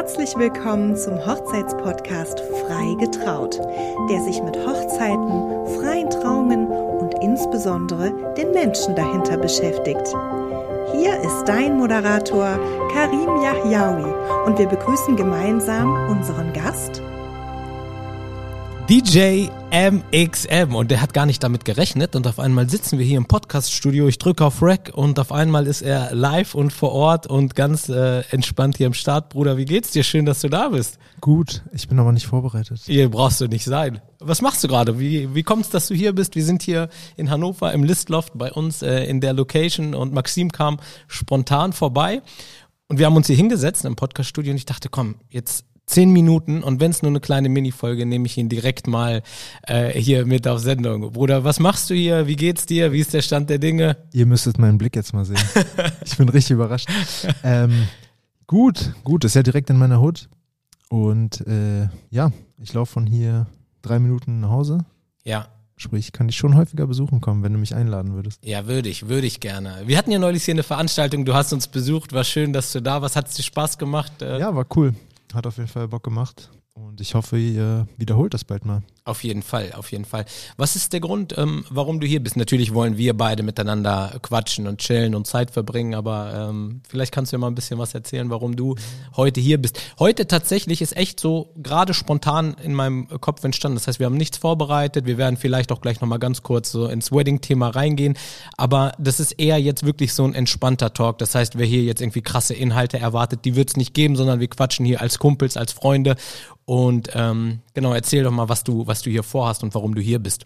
Herzlich willkommen zum Hochzeitspodcast Frei getraut, der sich mit Hochzeiten, freien Trauungen und insbesondere den Menschen dahinter beschäftigt. Hier ist dein Moderator Karim Yahyaoui und wir begrüßen gemeinsam unseren Gast DJ MXM und der hat gar nicht damit gerechnet und auf einmal sitzen wir hier im Podcaststudio, ich drücke auf Rec und auf einmal ist er live und vor Ort und ganz äh, entspannt hier im Start. Bruder, wie geht's dir? Schön, dass du da bist. Gut, ich bin aber nicht vorbereitet. Hier brauchst du nicht sein. Was machst du gerade? Wie, wie kommt's, dass du hier bist? Wir sind hier in Hannover im Listloft bei uns äh, in der Location und Maxim kam spontan vorbei und wir haben uns hier hingesetzt im Podcaststudio und ich dachte, komm, jetzt zehn Minuten und wenn es nur eine kleine Minifolge, nehme ich ihn direkt mal äh, hier mit auf Sendung. Bruder, was machst du hier? Wie geht's dir? Wie ist der Stand der Dinge? Ihr müsstet meinen Blick jetzt mal sehen. ich bin richtig überrascht. Ähm, gut, gut, ist ja direkt in meiner Hut. Und äh, ja, ich laufe von hier drei Minuten nach Hause. Ja. Sprich, kann ich schon häufiger besuchen kommen, wenn du mich einladen würdest. Ja, würde ich, würde ich gerne. Wir hatten ja neulich hier eine Veranstaltung, du hast uns besucht, war schön, dass du da warst. Hat es dir Spaß gemacht? Äh, ja, war cool. Hat auf jeden Fall Bock gemacht. Und ich hoffe, ihr wiederholt das bald mal. Auf jeden Fall, auf jeden Fall. Was ist der Grund, ähm, warum du hier bist? Natürlich wollen wir beide miteinander quatschen und chillen und Zeit verbringen, aber ähm, vielleicht kannst du ja mal ein bisschen was erzählen, warum du heute hier bist. Heute tatsächlich ist echt so gerade spontan in meinem Kopf entstanden. Das heißt, wir haben nichts vorbereitet. Wir werden vielleicht auch gleich nochmal ganz kurz so ins Wedding-Thema reingehen. Aber das ist eher jetzt wirklich so ein entspannter Talk. Das heißt, wer hier jetzt irgendwie krasse Inhalte erwartet, die wird es nicht geben, sondern wir quatschen hier als Kumpels, als Freunde und ähm, genau, erzähl doch mal, was du, was du hier vorhast und warum du hier bist.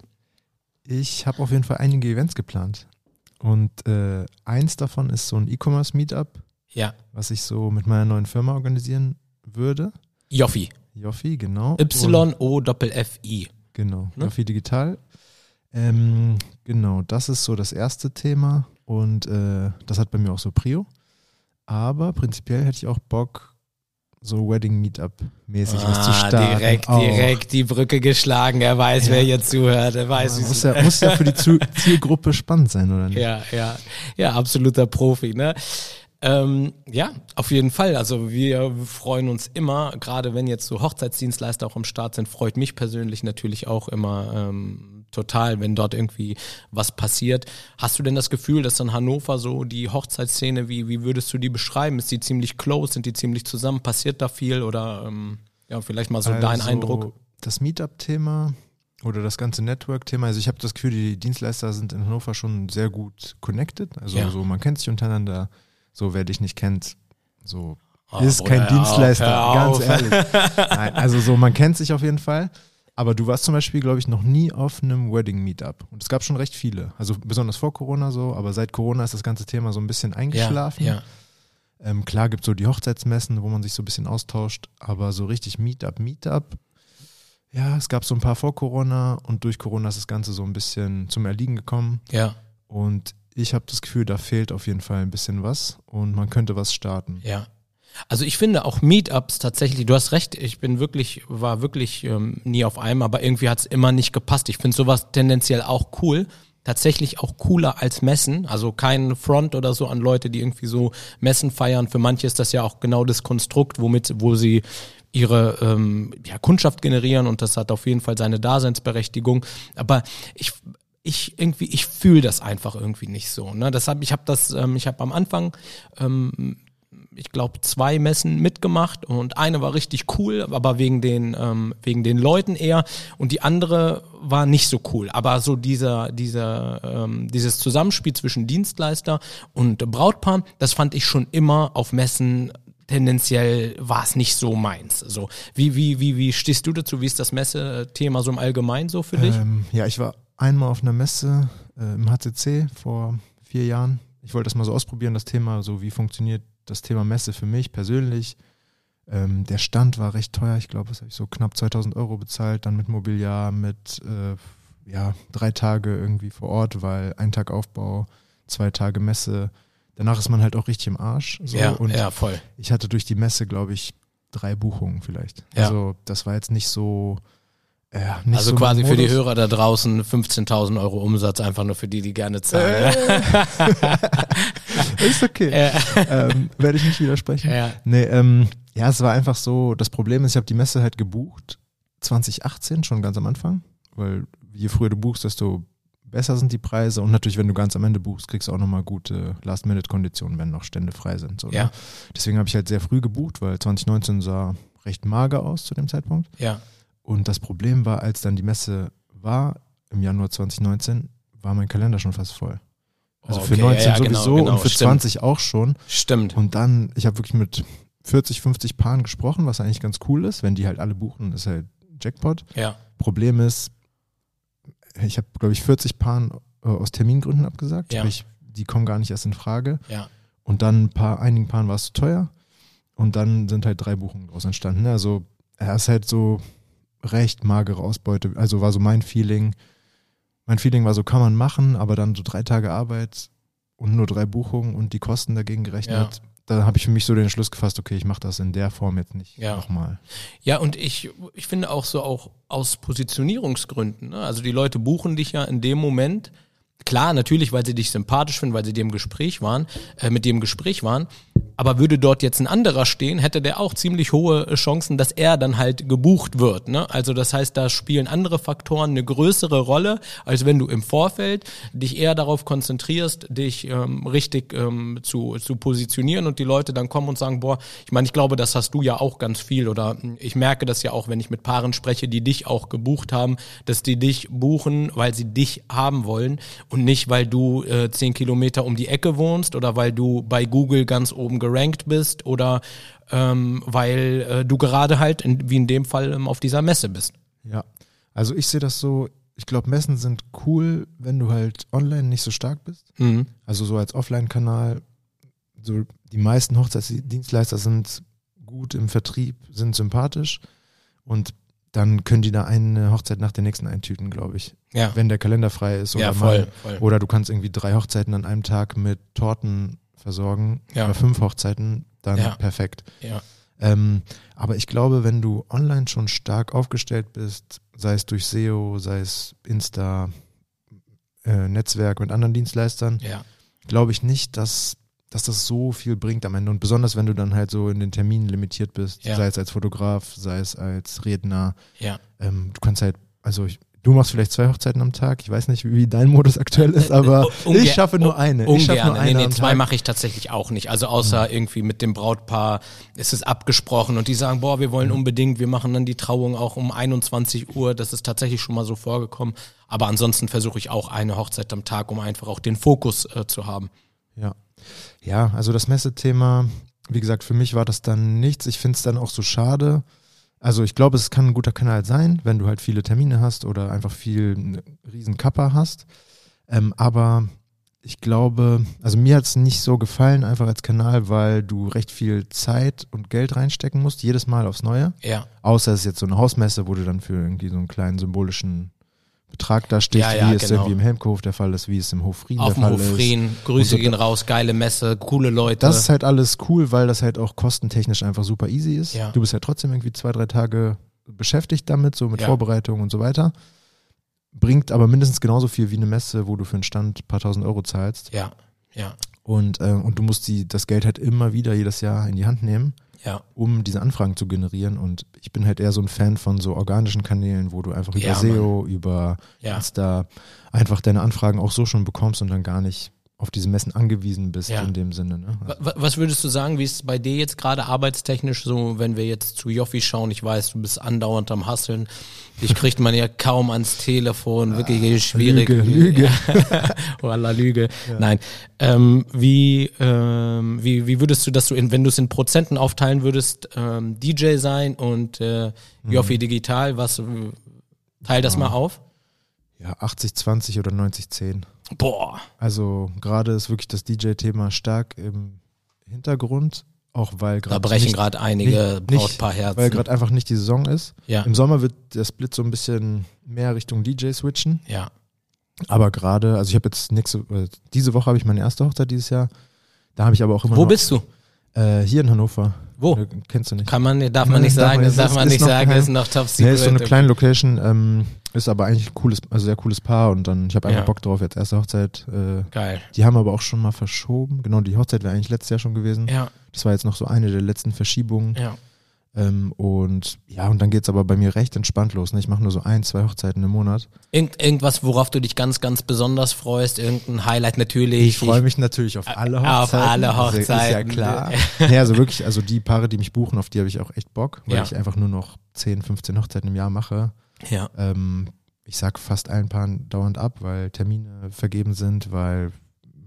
Ich habe auf jeden Fall einige Events geplant. Und äh, eins davon ist so ein E-Commerce-Meetup, ja. was ich so mit meiner neuen Firma organisieren würde. Joffi. Joffi, genau. Y-O-F-F-I. Genau, ne? Joffi Digital. Ähm, genau, das ist so das erste Thema und äh, das hat bei mir auch so Prio. Aber prinzipiell hätte ich auch Bock, so Wedding Meetup mäßig ah, was zu starten. Direkt, auch. direkt die Brücke geschlagen. Er weiß, ja. wer hier zuhört. Er weiß, ja, muss, ja, muss ja für die Zielgruppe spannend sein, oder nicht? Ja, ja, ja, absoluter Profi. Ne? Ähm, ja, auf jeden Fall. Also wir freuen uns immer, gerade wenn jetzt so Hochzeitsdienstleister auch am Start sind, freut mich persönlich natürlich auch immer ähm, total, wenn dort irgendwie was passiert. Hast du denn das Gefühl, dass in Hannover so die Hochzeitsszene, wie, wie würdest du die beschreiben? Ist die ziemlich close? Sind die ziemlich zusammen? Passiert da viel? Oder ähm, ja, vielleicht mal so also dein Eindruck? Das Meetup-Thema oder das ganze Network-Thema, also ich habe das Gefühl, die Dienstleister sind in Hannover schon sehr gut connected. Also ja. so, man kennt sich untereinander so, wer dich nicht kennt, so oh, ist Bruder, kein Dienstleister, auf, ganz ehrlich. Nein, also so, man kennt sich auf jeden Fall. Aber du warst zum Beispiel, glaube ich, noch nie auf einem Wedding-Meetup. Und es gab schon recht viele. Also besonders vor Corona so, aber seit Corona ist das ganze Thema so ein bisschen eingeschlafen. Ja, ja. Ähm, klar gibt es so die Hochzeitsmessen, wo man sich so ein bisschen austauscht, aber so richtig Meetup, Meetup, ja, es gab so ein paar vor Corona und durch Corona ist das Ganze so ein bisschen zum Erliegen gekommen. Ja. Und ich habe das Gefühl, da fehlt auf jeden Fall ein bisschen was und man könnte was starten. Ja. Also ich finde auch Meetups tatsächlich, du hast recht, ich bin wirklich, war wirklich ähm, nie auf einem, aber irgendwie hat es immer nicht gepasst. Ich finde sowas tendenziell auch cool, tatsächlich auch cooler als Messen. Also kein Front oder so an Leute, die irgendwie so Messen feiern. Für manche ist das ja auch genau das Konstrukt, womit, wo sie ihre ähm, ja, Kundschaft generieren und das hat auf jeden Fall seine Daseinsberechtigung. Aber ich ich irgendwie, ich fühle das einfach irgendwie nicht so. Ne? Deshalb, ich habe das, ähm, ich habe am Anfang, ähm, ich glaube, zwei Messen mitgemacht und eine war richtig cool, aber wegen den, ähm, wegen den Leuten eher und die andere war nicht so cool. Aber so dieser, dieser, ähm, dieses Zusammenspiel zwischen Dienstleister und Brautpaar, das fand ich schon immer auf Messen tendenziell war es nicht so meins. So, wie, wie, wie, wie stehst du dazu? Wie ist das Messethema so im Allgemeinen so für dich? Ähm, ja, ich war einmal auf einer Messe äh, im HCC vor vier Jahren. Ich wollte das mal so ausprobieren, das Thema, so wie funktioniert das Thema Messe für mich persönlich. Ähm, der Stand war recht teuer, ich glaube, das habe ich so knapp 2000 Euro bezahlt, dann mit Mobiliar, mit äh, ja, drei Tage irgendwie vor Ort, weil ein Tag Aufbau, zwei Tage Messe. Danach ist man halt auch richtig im Arsch. So. Ja, und ja, voll. Ich hatte durch die Messe, glaube ich, drei Buchungen vielleicht. Ja. Also das war jetzt nicht so ja, also so quasi für die Hörer da draußen 15.000 Euro Umsatz, einfach nur für die, die gerne zahlen. Äh. ist okay. Ja. Ähm, Werde ich nicht widersprechen. Ja. Nee, ähm, Ja, es war einfach so, das Problem ist, ich habe die Messe halt gebucht, 2018, schon ganz am Anfang, weil je früher du buchst, desto besser sind die Preise und natürlich, wenn du ganz am Ende buchst, kriegst du auch nochmal gute Last-Minute-Konditionen, wenn noch Stände frei sind. So, ne? Ja. Deswegen habe ich halt sehr früh gebucht, weil 2019 sah recht mager aus zu dem Zeitpunkt. Ja. Und das Problem war, als dann die Messe war, im Januar 2019, war mein Kalender schon fast voll. Also für Okay, 19 ja, genau, sowieso genau, und für stimmt. 20 auch schon. Stimmt. Und dann, ich habe wirklich mit 40, 50 Paaren gesprochen, was eigentlich ganz cool ist. Wenn die halt alle buchen, ist halt Jackpot. Ja. Problem ist, ich habe, glaube ich, 40 Paaren äh, aus Termingründen abgesagt. Ja. Sprich, die kommen gar nicht erst in Frage. Ja. Und dann ein paar, einigen Paaren war es zu teuer. Und dann sind halt drei Buchungen daraus entstanden. Also er ist halt so recht magere Ausbeute. Also war so mein Feeling. Mein Feeling war so, kann man machen, aber dann so drei Tage Arbeit und nur drei Buchungen und die Kosten dagegen gerechnet. Da habe ich für mich so den Entschluss gefasst, okay, ich mache das in der Form jetzt nicht Ja. nochmal. Ja, und ich, ich finde auch so auch aus Positionierungsgründen. Ne? Also die Leute buchen dich ja in dem Moment. Klar, natürlich, weil sie dich sympathisch finden, weil sie dir im Gespräch waren, äh, mit dir im Gespräch waren. Aber würde dort jetzt ein anderer stehen, hätte der auch ziemlich hohe äh, Chancen, dass er dann halt gebucht wird. Ne? Also das heißt, da spielen andere Faktoren eine größere Rolle, als wenn du im Vorfeld dich eher darauf konzentrierst, dich ähm, richtig ähm, zu, zu positionieren und die Leute dann kommen und sagen, boah, ich meine, ich glaube, das hast du ja auch ganz viel oder mh, ich merke das ja auch, wenn ich mit Paaren spreche, die dich auch gebucht haben, dass die dich buchen, weil sie dich haben wollen und nicht, weil du äh, zehn Kilometer um die Ecke wohnst oder weil du bei Google ganz oben gerankt bist oder ähm, weil äh, du gerade halt, in, wie in dem Fall, ähm, auf dieser Messe bist. Ja, also ich sehe das so, ich glaube, Messen sind cool, wenn du halt online nicht so stark bist. Mhm. Also so als Offline-Kanal, so die meisten Hochzeitsdienstleister sind gut im Vertrieb, sind sympathisch und dann können die da eine Hochzeit nach der nächsten eintüten, glaube ich. Ja, Wenn der Kalender frei ist oder ja, mal, voll, voll. oder du kannst irgendwie drei Hochzeiten an einem Tag mit Torten versorgen Ja. oder fünf Hochzeiten, dann Ja. perfekt. Ja, Ähm, aber ich glaube, wenn du online schon stark aufgestellt bist, sei es durch SEO, sei es Insta, äh, Netzwerk mit anderen Dienstleistern, ja, glaube ich nicht, dass, dass das so viel bringt am Ende. Und besonders, wenn du dann halt so in den Terminen limitiert bist, Ja. sei es als Fotograf, sei es als Redner. ja. Ähm, du kannst halt, also ich, du machst vielleicht zwei Hochzeiten am Tag. Ich weiß nicht, wie dein Modus aktuell ist, aber Äh, Unge- ich schaffe nur eine. Ich schaffe nur eine nee, nee, zwei mache ich tatsächlich auch nicht. Also außer irgendwie mit dem Brautpaar ist es abgesprochen und die sagen, boah, wir wollen unbedingt, wir machen dann die Trauung auch um 21 Uhr. Das ist tatsächlich schon mal so vorgekommen. Aber ansonsten versuche ich auch eine Hochzeit am Tag, um einfach auch den Fokus äh, zu haben. Ja. Ja, also das Messethema, wie gesagt, für mich war das dann nichts. Ich finde es dann auch so schade. Also ich glaube, es kann ein guter Kanal sein, wenn du halt viele Termine hast oder einfach viel einen riesen Kappa hast. Ähm, aber ich glaube, also mir hat es nicht so gefallen, einfach als Kanal, weil du recht viel Zeit und Geld reinstecken musst, jedes Mal aufs Neue. Ja, Außer es ist jetzt so eine Hausmesse, wo du dann für irgendwie so einen kleinen symbolischen Betrag da stehst, Ja, ja, wie es genau. irgendwie im Helmkohof der Fall ist, wie es im Hof Frieden auf der dem Fall Hof ist. Frieden, Grüße Und so- gehen raus, geile Messe, coole Leute. Das ist halt alles cool, weil das halt auch kostentechnisch einfach super easy ist. Ja. Du bist ja trotzdem irgendwie zwei, drei Tage beschäftigt damit, so mit Ja. Vorbereitung und so weiter. Bringt aber mindestens genauso viel wie eine Messe, wo du für einen Stand ein paar tausend Euro zahlst. ja, ja, Und, äh, und du musst die, das Geld halt immer wieder jedes Jahr in die Hand nehmen, ja. um diese Anfragen zu generieren. Und ich bin halt eher so ein Fan von so organischen Kanälen, wo du einfach über Ja, SEO, über Ja. Insta einfach deine Anfragen auch so schon bekommst und dann gar nicht auf diese Messen angewiesen bist Ja. in dem Sinne. Ne? Wa- wa- Was würdest du sagen, wie ist es bei dir jetzt gerade arbeitstechnisch so, wenn wir jetzt zu Joffi schauen? Ich weiß, du bist andauernd am Hasseln. Dich kriegt man ja kaum ans Telefon, wirklich schwierig. Lüge, Lüge. Voila, Lüge. Nein. Ähm, wie, ähm, wie, wie würdest du das so, in, wenn du es in Prozenten aufteilen würdest, ähm, DJ sein und äh, Joffi digital, was, äh, teil das mal auf? Ja, 80, 20 oder 90, 10. Boah. Also gerade ist wirklich das DJ-Thema stark im Hintergrund, auch weil Da gerade brechen nicht- gerade einige nicht- Brautpaarherzen. weil gerade einfach nicht die Saison ist. ja, Im Sommer wird der Split so ein bisschen mehr Richtung DJ switchen, ja, aber gerade, also ich habe jetzt nächste, äh, diese Woche habe ich meine erste Hochzeit dieses Jahr. Da habe ich aber auch immer Wo noch, bist du? Äh, hier in Hannover. Wo? Äh, Kennst du nicht? Kann man, darf man nicht darf sagen, man- das darf ist- man ist nicht sagen, geheim. ist noch top Nee, secret. ist so eine kleine Location, ähm, ist aber eigentlich ein cooles, also sehr cooles Paar und dann, ich habe einfach Ja. Bock drauf, jetzt erste Hochzeit. Äh, Geil. die haben aber auch schon mal verschoben. Genau, die Hochzeit wäre eigentlich letztes Jahr schon gewesen. Ja, Das war jetzt noch so eine der letzten Verschiebungen. ja. Ähm, und ja, und dann geht's aber bei mir recht entspannt los. Ne? Ich mache nur so ein, zwei Hochzeiten im Monat. Irgend, irgendwas, worauf du dich ganz, ganz besonders freust, irgendein Highlight natürlich. Ich freue mich natürlich auf alle Auf Hochzeiten. alle Also, Ist ja Hochzeiten. klar. nee, also wirklich, also die Paare, die mich buchen, auf die habe ich auch echt Bock, weil Ja. ich einfach nur noch 10, 15 Hochzeiten im Jahr mache. Ja, Ähm, ich sag fast allen Paaren dauernd ab, weil Termine vergeben sind, weil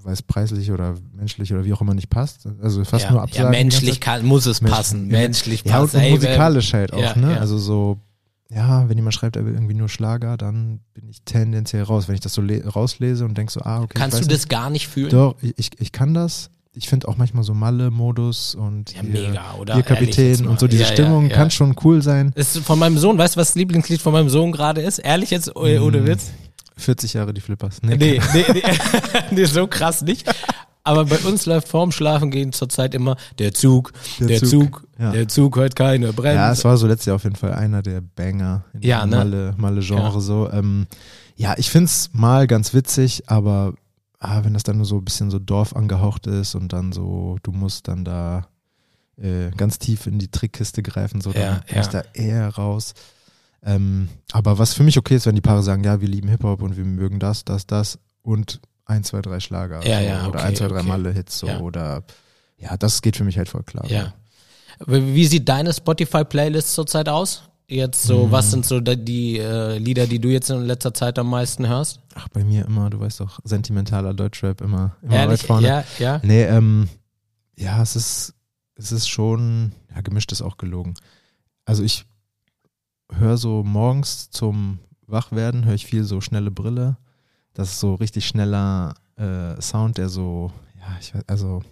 weil es preislich oder menschlich oder wie auch immer nicht passt. Also fast ja, nur ja absagen. menschlich kann, muss es Mensch- passen. ja. Menschlich Ja, und, passt. und Ey, musikalisch halt auch, Ja, ne? ja. Also so, ja, wenn jemand schreibt, er will irgendwie nur Schlager, dann bin ich tendenziell raus. Wenn ich das so le- rauslese und denk so, ah, okay. Kannst ich du das gar nicht fühlen? Nicht. Doch, ich, ich kann das. Ich finde auch manchmal so Malle-Modus und Ja, hier, mega, oder? hier Kapitän und so diese Ja, ja, Stimmung ja. kann schon cool sein. Ist von meinem Sohn, weißt du, was das Lieblingslied von meinem Sohn gerade ist? Ehrlich jetzt, oh, ohne Mm, Witz? 40 Jahre die Flippers. Nee, nee, nee, nee, so krass nicht. Aber bei uns läuft vorm Schlafengehen zurzeit immer der Zug, der, Der Zug, Zug, ja. der Zug hört keine Bremse. Ja, es war so letztes Jahr auf jeden Fall einer der Banger in Ja, ne? Malle, Malle-Genre Ja. so. Ähm, ja, ich find's mal ganz witzig, aber ah, wenn das dann nur so ein bisschen so Dorf angehaucht ist und dann so, du musst dann da äh, ganz tief in die Trickkiste greifen, so, dann Ja, ja. da eher raus. Ähm, aber was für mich okay ist, wenn die Paare sagen, ja, wir lieben Hip-Hop und wir mögen das, das, das und ein, zwei, drei Schlager Ja, ja, oder okay, ein, zwei, drei okay. Malle-Hits so Ja. oder ja, das geht für mich halt voll klar. Ja. Wie sieht deine Spotify-Playlist zurzeit aus? Jetzt so, Mhm. was sind so die äh, Lieder, die du jetzt in letzter Zeit am meisten hörst? Ach, bei mir immer, du weißt doch, sentimentaler Deutschrap immer, immer Ehrlich? weit vorne. Ja, ja. Nee, ähm, ja, es ist, es ist schon, ja, gemischt ist auch gelogen. Also ich höre so morgens zum Wachwerden, höre ich viel so schnelle Brille. Das ist so richtig schneller äh, Sound, der so, ja, ich weiß, also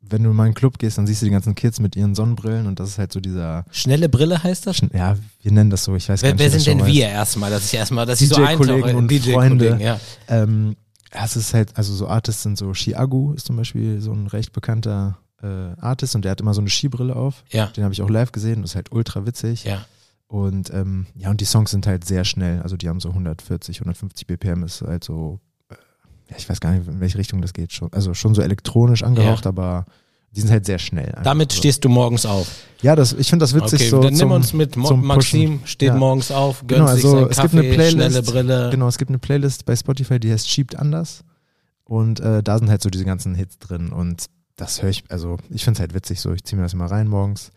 wenn du in meinen Club gehst, dann siehst du die ganzen Kids mit ihren Sonnenbrillen und das ist halt so dieser, Schnelle Brille heißt das? schn- ja, wir nennen das so, ich weiß gar Wer, nicht. wer das sind denn wir erstmal, dass ich erstmal, dass ich so eintauche in und DJ-Kollegen, Freunde. ja. Ähm, ja, es ist halt, also so Artists sind so Chiagu ist zum Beispiel so ein recht bekannter äh, Artist und der hat immer so eine Skibrille auf. Ja, Den habe ich auch live gesehen, das ist halt ultra witzig. ja. Und ähm, ja, und die Songs sind halt sehr schnell, also die haben so 140, 150 BPM, ist halt so, äh, ja, ich weiß gar nicht, in welche Richtung das geht schon. Also schon so elektronisch angehaucht, aber die sind halt sehr schnell. Damit so. stehst du morgens auf. Ja, das, ich finde das witzig okay, so. dann nimm zum, uns mit. Mo Maxim steht Ja. morgens auf, gönnt Genau, sich also seinen es Kaffee, gibt eine Playlist, schnelle Brille. Genau, es gibt eine Playlist bei Spotify, die heißt Schiebt anders. Und äh, da sind halt so diese ganzen Hits drin. Und das höre ich, also ich finde es halt witzig so. Ich ziehe mir das immer rein morgens.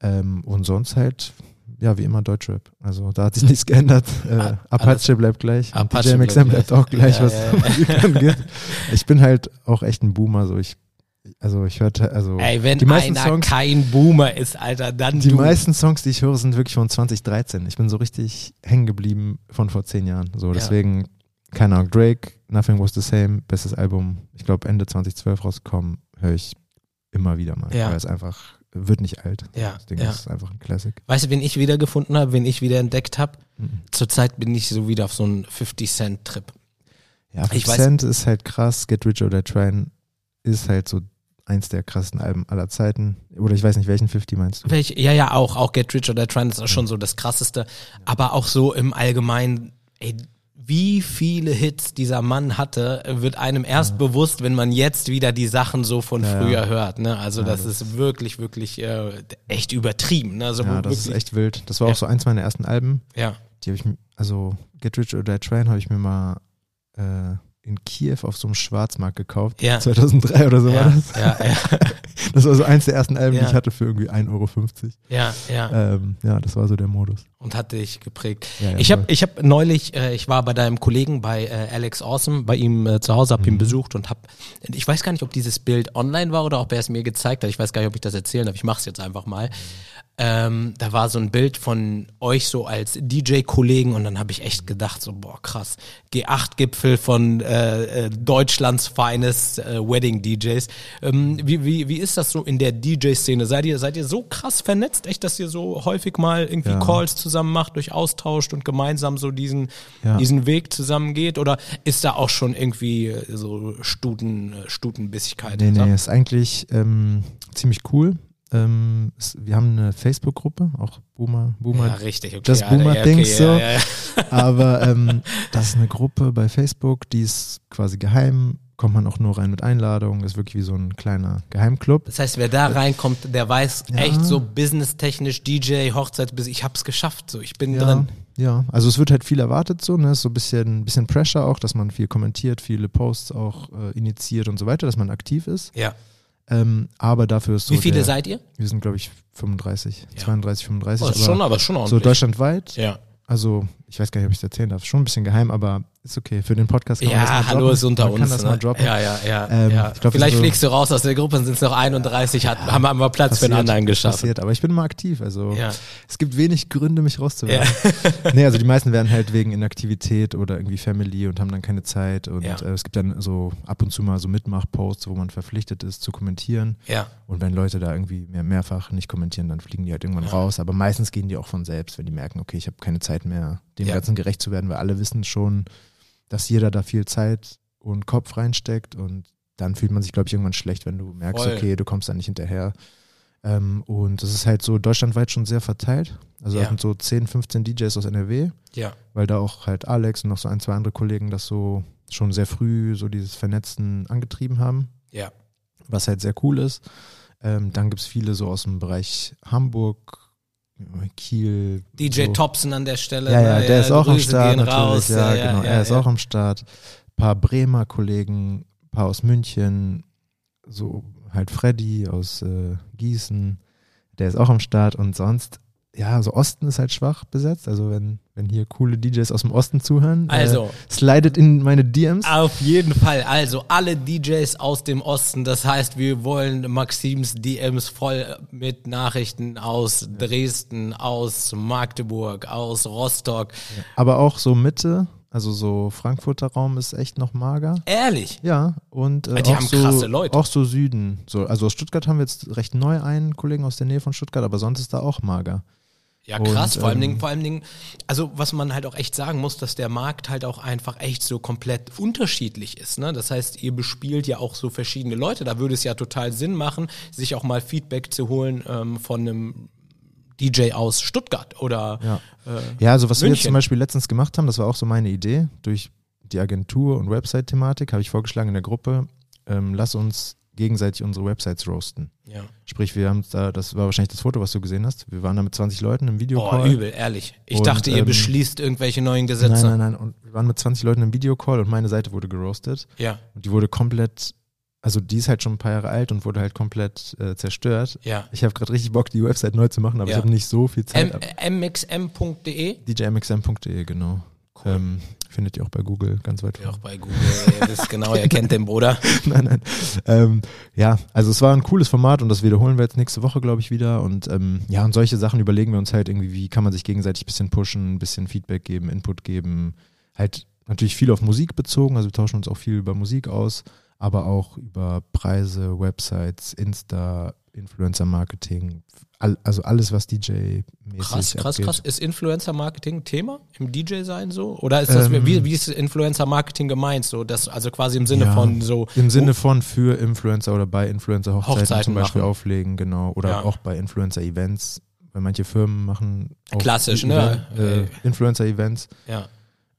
Ähm, und sonst halt, ja, wie immer Deutschrap. Also da hat sich nichts geändert. Äh, Ah, Apache bleibt gleich. Apache DJ MXM bleibt auch gleich, Ja, was ja, ja. Ich bin halt auch echt ein Boomer. So ich, also ich hörte, also Ey, wenn die meisten einer Songs, kein Boomer ist, Alter, dann die du. meisten Songs, die ich höre, sind wirklich von 2013. Ich bin so richtig hängen geblieben von vor zehn Jahren. So, deswegen, keine Ahnung, Drake, Nothing Was the Same, bestes Album, ich glaube Ende 2012 rausgekommen, höre ich immer wieder mal. Ja. Weil es einfach, wird nicht alt. Ja, Das Ding ja. ist einfach ein Classic. Weißt du, wen ich wiedergefunden habe, wen ich wieder entdeckt habe? Mhm. Zurzeit bin ich so wieder auf so einem 50-Cent-Trip. Ja, 50 Ich weiß- Cent ist halt krass, Get Rich or Die Tryin' ist halt so eins der krassesten Alben aller Zeiten. Oder ich weiß nicht, welchen 50 meinst du? Welch, ja, ja, auch, auch Get Rich or Die Trying ist auch schon so das krasseste. Aber auch so im Allgemeinen, ey, wie viele Hits dieser Mann hatte, wird einem erst bewusst, wenn man jetzt wieder die Sachen so von Ja, ja. früher hört. Ne? Also Ja, das, das- ist wirklich, wirklich äh, echt übertrieben. Ne? Also Ja, das ist echt wild. Das war Ja. auch so eins meiner ersten Alben. Ja, Die habe ich also Get Rich or Die Trying habe ich mir mal äh, in Kiew auf so einem Schwarzmarkt gekauft. Ja. 2003 oder so war ja, das. ja, ja, Das war so eins der ersten Alben, die ich hatte für irgendwie 1,50 Euro. ja, ja. Ähm, ja, das war so der Modus. Und hat dich geprägt. Ich habe ich hab neulich, äh, ich war bei deinem Kollegen bei äh, Alex Awesome, bei ihm äh, zu Hause, habe Mhm. ihn besucht und habe, ich weiß gar nicht, ob dieses Bild online war oder ob er es mir gezeigt hat. Ich weiß gar nicht, ob ich das erzählen darf. Ich mache es jetzt einfach mal. Ähm, da war so ein Bild von euch so als DJ-Kollegen und dann habe ich echt gedacht, so, boah, krass, G8-Gipfel von äh, äh, Deutschlands feines äh, Wedding-DJs. Ähm, wie, wie, wie ist das so in der DJ-Szene? Seid ihr, seid ihr so krass vernetzt, echt, dass ihr so häufig mal irgendwie Ja. Calls zusammen macht, durch austauscht und gemeinsam so diesen, Ja. diesen Weg zusammen geht? Oder ist da auch schon irgendwie äh, so Stuten, äh, Stutenbissigkeit? Nee, nee, ist eigentlich ähm, ziemlich cool. Ähm, es, wir haben eine Facebook-Gruppe, auch Boomer, Boomer, Ja, richtig, okay. das ja, ja, Boomer-Dings okay, so. Ja, ja, aber ähm, das ist eine Gruppe bei Facebook, die ist quasi geheim, kommt man auch nur rein mit Einladung, ist wirklich wie so ein kleiner Geheimclub. Das heißt, wer da reinkommt, der weiß echt so businesstechnisch, DJ, Hochzeit, ich hab's geschafft, so ich bin drin. ja, also es wird halt viel erwartet so, ne, ist so ein bisschen, bisschen Pressure auch, dass man viel kommentiert, viele Posts auch äh, initiiert und so weiter, dass man aktiv ist. Ja. Ähm, aber dafür ist so Wie viele der, seid ihr? Wir sind glaube ich 35, Ja. 32, 35, Oh, aber schon, aber schon so ordentlich. deutschlandweit. ja. Also, ich weiß gar nicht, ob ich es erzählen darf. Schon ein bisschen geheim, aber ist okay. Für den Podcast kann man das Ja, mal hallo droppen. ist unter man uns. kann das ne? mal droppen. Ja, ja, ja. Ähm, ja. glaub, Vielleicht so- fliegst du raus aus der Gruppe, sind es noch 31, hat, haben wir mal Platz für einen Passiert, anderen geschaffen. Passiert, aber ich bin immer aktiv. Also Ja. es gibt wenig Gründe, mich rauszuwerfen. nee, also die meisten werden halt wegen Inaktivität oder irgendwie Family und haben dann keine Zeit. Und Ja. äh, es gibt dann so ab und zu mal so Mitmachposts, wo man verpflichtet ist zu kommentieren. Ja. Und wenn Leute da irgendwie mehr, mehrfach nicht kommentieren, dann fliegen die halt irgendwann Ja. raus. Aber meistens gehen die auch von selbst, wenn die merken, okay, ich habe keine Zeit mehr, dem Ja. Ganzen gerecht zu werden, weil alle wissen schon, dass jeder da viel Zeit und Kopf reinsteckt und dann fühlt man sich, glaube ich, irgendwann schlecht, wenn du merkst, Voll. okay, du kommst da nicht hinterher. Ähm, und das ist halt so deutschlandweit schon sehr verteilt. Also Ja. da sind so 10, 15 DJs aus NRW, Ja. weil da auch halt Alex und noch so ein, zwei andere Kollegen das so schon sehr früh so dieses Vernetzen angetrieben haben Ja. was halt sehr cool ist. Ähm, dann gibt es viele so aus dem Bereich Hamburg, Kiel. DJ so. Thompson an der Stelle. Ja, ja, ne? der ist auch am Grüße Start gehen natürlich. raus. ja, genau, er ist ja. auch am Start. Ein paar Bremer Kollegen, ein paar aus München, so halt Freddy aus äh, Gießen, der ist auch am Start und sonst, ja, so Osten ist halt schwach besetzt. Also wenn, wenn hier coole DJs aus dem Osten zuhören, Also, äh, slidet in meine DMs. Auf jeden Fall. Also alle DJs aus dem Osten. Das heißt, wir wollen Maxims DMs voll mit Nachrichten aus Dresden, aus Magdeburg, aus Rostock. Aber auch so Mitte, also so Frankfurter Raum ist echt noch mager. Ehrlich. Ja, und äh, Die auch, haben so, krasse Leute. auch so Süden. So, also aus Stuttgart haben wir jetzt recht neu einen Kollegen aus der Nähe von Stuttgart, aber sonst ist da auch mager. Ja, krass. Und, vor allem ähm, Dingen, vor allem Dingen, also was man halt auch echt sagen muss, dass der Markt halt auch einfach echt so komplett unterschiedlich ist. Ne? Das heißt, ihr bespielt ja auch so verschiedene Leute. Da würde es ja total Sinn machen, sich auch mal Feedback zu holen ähm, von einem DJ aus Stuttgart oder Ja, äh, ja also was wir jetzt München. zum Beispiel letztens gemacht haben, das war auch so meine Idee, durch die Agentur und Website-Thematik habe ich vorgeschlagen in der Gruppe, ähm, lass uns gegenseitig unsere Websites roasten. ja. Sprich, wir haben da, das war wahrscheinlich das Foto, was du gesehen hast, wir waren da mit 20 Leuten im Boah, Videocall. übel, ehrlich. Ich Und, dachte, ihr ähm, beschließt irgendwelche neuen Gesetze. Nein, nein, nein. Und wir waren mit 20 Leuten im Videocall und meine Seite wurde geroastet. Ja, Und die wurde komplett, also die ist halt schon ein paar Jahre alt und wurde halt komplett äh, zerstört. ja. Ich habe gerade richtig Bock, die Website neu zu machen, aber Ja. ich habe nicht so viel Zeit. mxm.de. DJMXM.de, genau. Ähm, findet ihr auch bei Google ganz weit Ja, auch vorne. bei Google. Ihr wisst genau, ihr kennt den Bruder. nein, nein. Ähm, ja, also es war ein cooles Format und das wiederholen wir jetzt nächste Woche, glaube ich, wieder. Und ähm, ja, und solche Sachen überlegen wir uns halt irgendwie, wie kann man sich gegenseitig ein bisschen pushen, ein bisschen Feedback geben, Input geben. Halt natürlich viel auf Musik bezogen, also wir tauschen uns auch viel über Musik aus, aber auch über Preise, Websites, Insta, Influencer-Marketing, all, also alles, was DJ-mäßig Krass, krass, abgeht. krass. Ist Influencer-Marketing Thema im DJ-Sein so? Oder ist das, Ähm, wie, wie ist Influencer-Marketing gemeint? So, das, also quasi im Sinne Ja, von so. Im Sinne von für Influencer oder bei Influencer-Hochzeiten Hochzeiten zum Beispiel machen. auflegen, genau. Oder Ja. auch bei Influencer-Events, weil manche Firmen machen Klassisch, ne? Äh, Äh. Influencer-Events. Ja,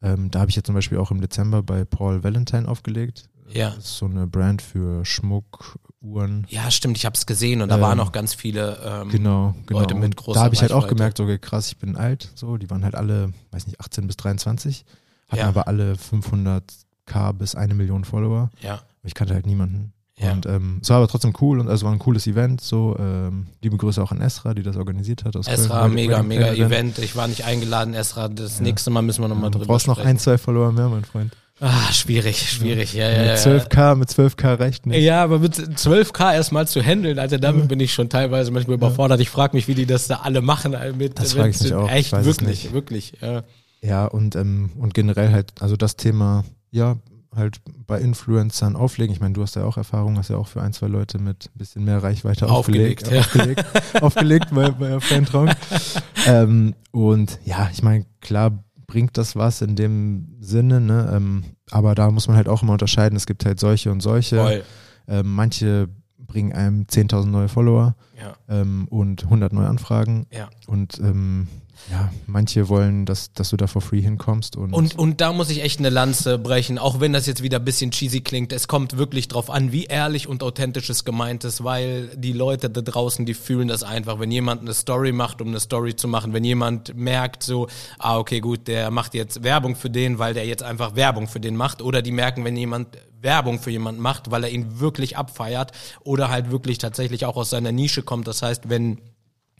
Ähm, da habe ich jetzt zum Beispiel auch im Dezember bei Paul Valentine aufgelegt. ja. Das ist so eine Brand für Schmuck, Uhren. Ja, stimmt, ich habe es gesehen und da Ähm, waren auch ganz viele ähm, Genau, genau. Leute mit Und großer da habe ich halt auch gemerkt, so okay, krass, ich bin alt, so, die waren halt alle, weiß nicht, 18 bis 23, hatten Ja. aber alle 500k bis eine Million Follower. Ja, Ich kannte halt niemanden. Ja. Und ähm, es war aber trotzdem cool und also war ein cooles Event. So, ähm, liebe Grüße auch an Esra, die das organisiert hat. Aus Esra, Köln. mega, mega. Event. Ich war nicht eingeladen, Esra. Das Ja. nächste Mal müssen wir nochmal Du drüber brauchst noch sprechen. ein, zwei Follower mehr, mein Freund. Ah, schwierig, schwierig. Ja, ja, mit 12k, mit 12k reicht nicht. Ja, aber mit 12k erstmal zu handeln, also damit bin ich schon teilweise manchmal überfordert. Ich frage mich, wie die das da alle machen. Mit, Das frage ich mich auch. Echt, wirklich, nicht. wirklich. Ja. Ja, und, ähm, und generell halt, also das Thema, ja, halt bei Influencern auflegen. Ich meine, du hast ja auch Erfahrung, hast ja auch für ein, zwei Leute mit ein bisschen mehr Reichweite Aufgelegt, aufgelegt. Aufgelegt, aufgelegt bei, bei Fantraum. ähm, und ja, ich meine, klar bringt das was in dem Sinne, ne? Ähm, aber da muss man halt auch immer unterscheiden. Es gibt halt solche und solche. Ähm, manche bringen einem 10.000 neue Follower Ja, ähm, und 100 neue Anfragen. ja. Und ähm, ja, manche wollen, dass, dass du da for free hinkommst. Und, Und, und da muss ich echt eine Lanze brechen, auch wenn das jetzt wieder ein bisschen cheesy klingt. Es kommt wirklich drauf an, wie ehrlich und authentisch es gemeint ist, weil die Leute da draußen, die fühlen das einfach. Wenn jemand eine Story macht, um eine Story zu machen, wenn jemand merkt so, ah, okay, gut, der macht jetzt Werbung für den, weil der jetzt einfach Werbung für den macht. Oder die merken, wenn jemand Werbung für jemanden macht, weil er ihn wirklich abfeiert oder halt wirklich tatsächlich auch aus seiner Nische kommt. Das heißt, wenn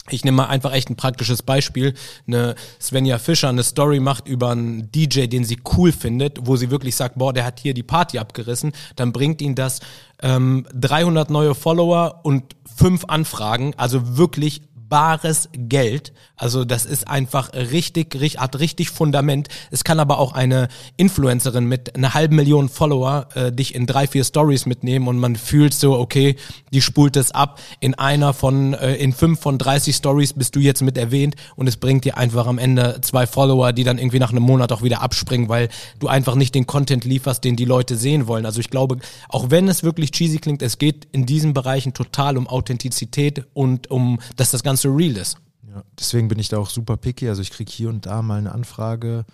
ich nehme mal einfach echt ein praktisches Beispiel. Eine Svenja Fischer eine Story macht über einen DJ, den sie cool findet, wo sie wirklich sagt, boah, der hat hier die Party abgerissen, dann bringt ihn das ähm, 300 neue Follower und fünf Anfragen, also wirklich bares Geld. Also das ist einfach richtig, richtig, hat richtig Fundament. Es kann aber auch eine Influencerin mit einer halben Million Follower äh, dich in drei, vier Stories mitnehmen und man fühlt so, okay, die spult es ab. In einer von, äh, in fünf von 30 Stories bist du jetzt mit erwähnt und es bringt dir einfach am Ende zwei Follower, die dann irgendwie nach einem Monat auch wieder abspringen, weil du einfach nicht den Content lieferst, den die Leute sehen wollen. Also ich glaube, auch wenn es wirklich cheesy klingt, es geht in diesen Bereichen total um Authentizität und um, dass das Ganze real ist. ja, deswegen bin ich da auch super picky. Also ich kriege hier und da mal eine Anfrage.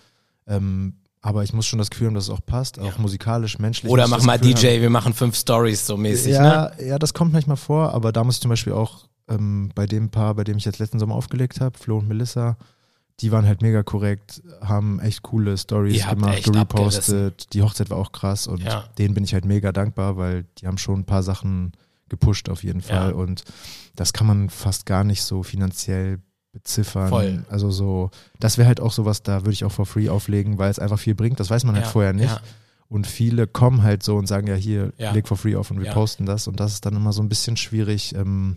Ähm, aber ich muss schon das Gefühl haben, dass es auch passt, auch Ja. musikalisch, menschlich. Oder mach mal Gefühl DJ, wir machen fünf Stories so mäßig, ne? ja, ja, das kommt manchmal vor, aber da muss ich zum Beispiel auch ähm, bei dem Paar, bei dem ich jetzt letzten Sommer aufgelegt habe, Flo und Melissa, die waren halt mega korrekt, haben echt coole Stories gemacht, echt gerepostet. Die Hochzeit war auch krass und Ja. denen bin ich halt mega dankbar, weil die haben schon ein paar Sachen gepusht auf jeden Fall Ja. und das kann man fast gar nicht so finanziell beziffern. Voll. Also so, das wäre halt auch sowas, da würde ich auch for free auflegen, weil es einfach viel bringt. Das weiß man halt Ja, vorher nicht. ja. Und viele kommen halt so und sagen, ja, hier, leg for free auf und wir posten das. Und das ist dann immer so ein bisschen schwierig, ähm,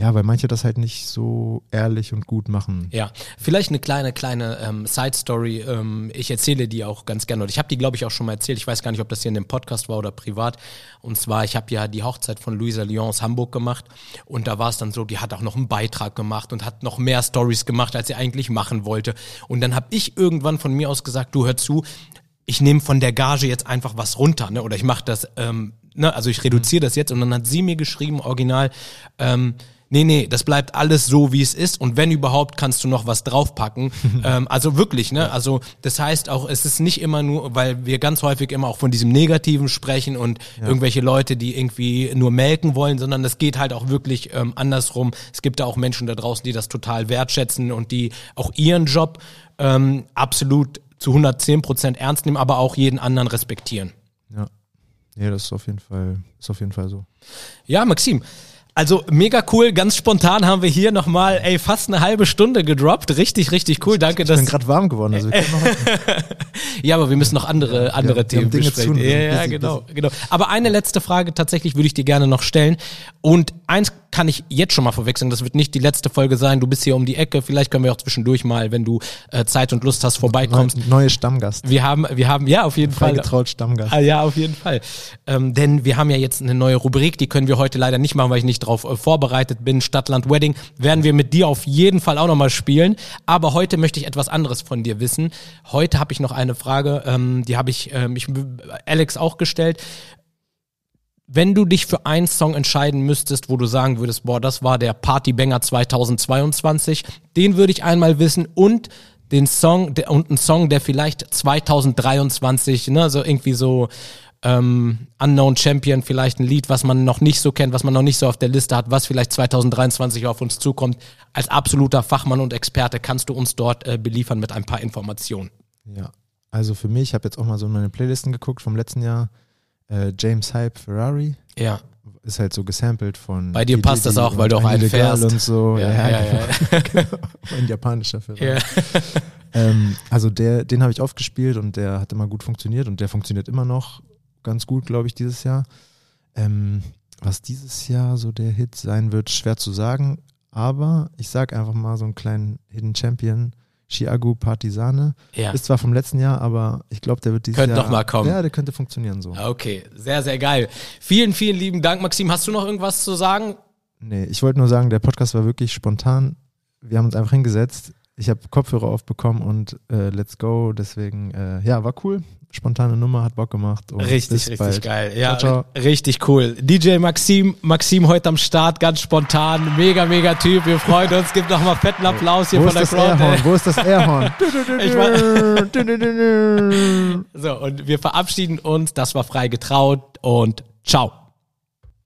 ja, weil manche das halt nicht so ehrlich und gut machen. Ja, vielleicht eine kleine, kleine ähm, Side-Story. Ähm, ich erzähle die auch ganz gerne. Und ich habe die, glaube ich, auch schon mal erzählt. Ich weiß gar nicht, ob das hier in dem Podcast war oder privat. Und zwar, ich habe ja die Hochzeit von Luisa Lyon aus Hamburg gemacht. Und da war es dann so, die hat auch noch einen Beitrag gemacht und hat noch mehr Stories gemacht, als sie eigentlich machen wollte. Und dann habe ich irgendwann von mir aus gesagt, du hör zu, ich nehme von der Gage jetzt einfach was runter, ne? Oder ich mache das, ähm, ne, also ich reduziere das jetzt und dann hat sie mir geschrieben, original, ähm, nee, nee, das bleibt alles so, wie es ist und wenn überhaupt, kannst du noch was draufpacken. ähm, also wirklich, ne? Also das heißt auch, es ist nicht immer nur, weil wir ganz häufig immer auch von diesem Negativen sprechen und irgendwelche Leute, die irgendwie nur melken wollen, sondern es geht halt auch wirklich ähm, andersrum. Es gibt da auch Menschen da draußen, die das total wertschätzen und die auch ihren Job ähm, absolut zu 110 Prozent ernst nehmen, aber auch jeden anderen respektieren. Ja. Ja, das ist auf jeden Fall, ist auf jeden Fall so. Ja, Maxim. Also mega cool, ganz spontan haben wir hier nochmal, ey, fast eine halbe Stunde gedroppt. Richtig, richtig cool. Danke, Ich dass. bin gerade warm geworden. Also Ja, aber wir müssen noch andere, andere wir Themen besprechen. ja, ja, genau, genau. Aber eine letzte Frage tatsächlich würde ich dir gerne noch stellen. Und eins kann ich jetzt schon mal verwechseln. Das wird nicht die letzte Folge sein. Du bist hier um die Ecke. Vielleicht können wir auch zwischendurch mal, wenn du äh, Zeit und Lust hast, vorbeikommst. Neu, neue Stammgast. Wir haben, wir haben, ja, auf jeden Fall. Freigetraut Stammgast. Ah, ja, auf jeden Fall. Ähm, denn wir haben ja jetzt eine neue Rubrik, die können wir heute leider nicht machen, weil ich nicht darauf äh, vorbereitet bin. Stadtland Wedding werden wir mit dir auf jeden Fall auch nochmal spielen. Aber heute möchte ich etwas anderes von dir wissen. Heute habe ich noch eine Frage, ähm, die habe ich, ähm, ich Alex auch gestellt. Wenn du dich für einen Song entscheiden müsstest, wo du sagen würdest, boah, das war der Partybanger 2022, den würde ich einmal wissen und den Song der, und einen Song, der vielleicht 2023, ne, so irgendwie so ähm, Unknown Champion, vielleicht ein Lied, was man noch nicht so kennt, was man noch nicht so auf der Liste hat, was vielleicht 2023 auf uns zukommt. Als absoluter Fachmann und Experte kannst du uns dort äh, beliefern mit ein paar Informationen. Ja. Also für mich, ich habe jetzt auch mal so in meine Playlisten geguckt vom letzten Jahr. Äh, James Hype Ferrari Ja, ist halt so gesampelt von. Bei dir passt das auch, weil du auch einen fährst. und so. ja, Ja, ja, ja. Ein japanischer Ferrari. ja. ähm, also der, den habe ich oft gespielt und der hat immer gut funktioniert und der funktioniert immer noch ganz gut, glaube ich, dieses Jahr. Ähm, was dieses Jahr so der Hit sein wird, schwer zu sagen. Aber ich sage einfach mal so einen kleinen Hidden Champion. Chiago Partisane. Ja. Ist zwar vom letzten Jahr, aber ich glaube, der wird dieses könnte Jahr. Könnte noch mal kommen. Ja, der könnte funktionieren so. Okay, sehr, sehr geil. Vielen, vielen lieben Dank, Maxim. Hast du noch irgendwas zu sagen? Nee, ich wollte nur sagen, der Podcast war wirklich spontan. Wir haben uns einfach hingesetzt. Ich habe Kopfhörer aufbekommen und äh, let's go. Deswegen, äh, ja, war cool spontane Nummer, hat Bock gemacht. richtig, richtig bald. geil. Ja, ciao, ciao. richtig cool. DJ Maxim, Maxim heute am Start, ganz spontan, mega, mega Typ. Wir freuen uns. Gibt nochmal fetten Applaus hier Wo von der Crowd. Airhorn? Wo ist das Airhorn? so, und wir verabschieden uns. Das war frei getraut und ciao.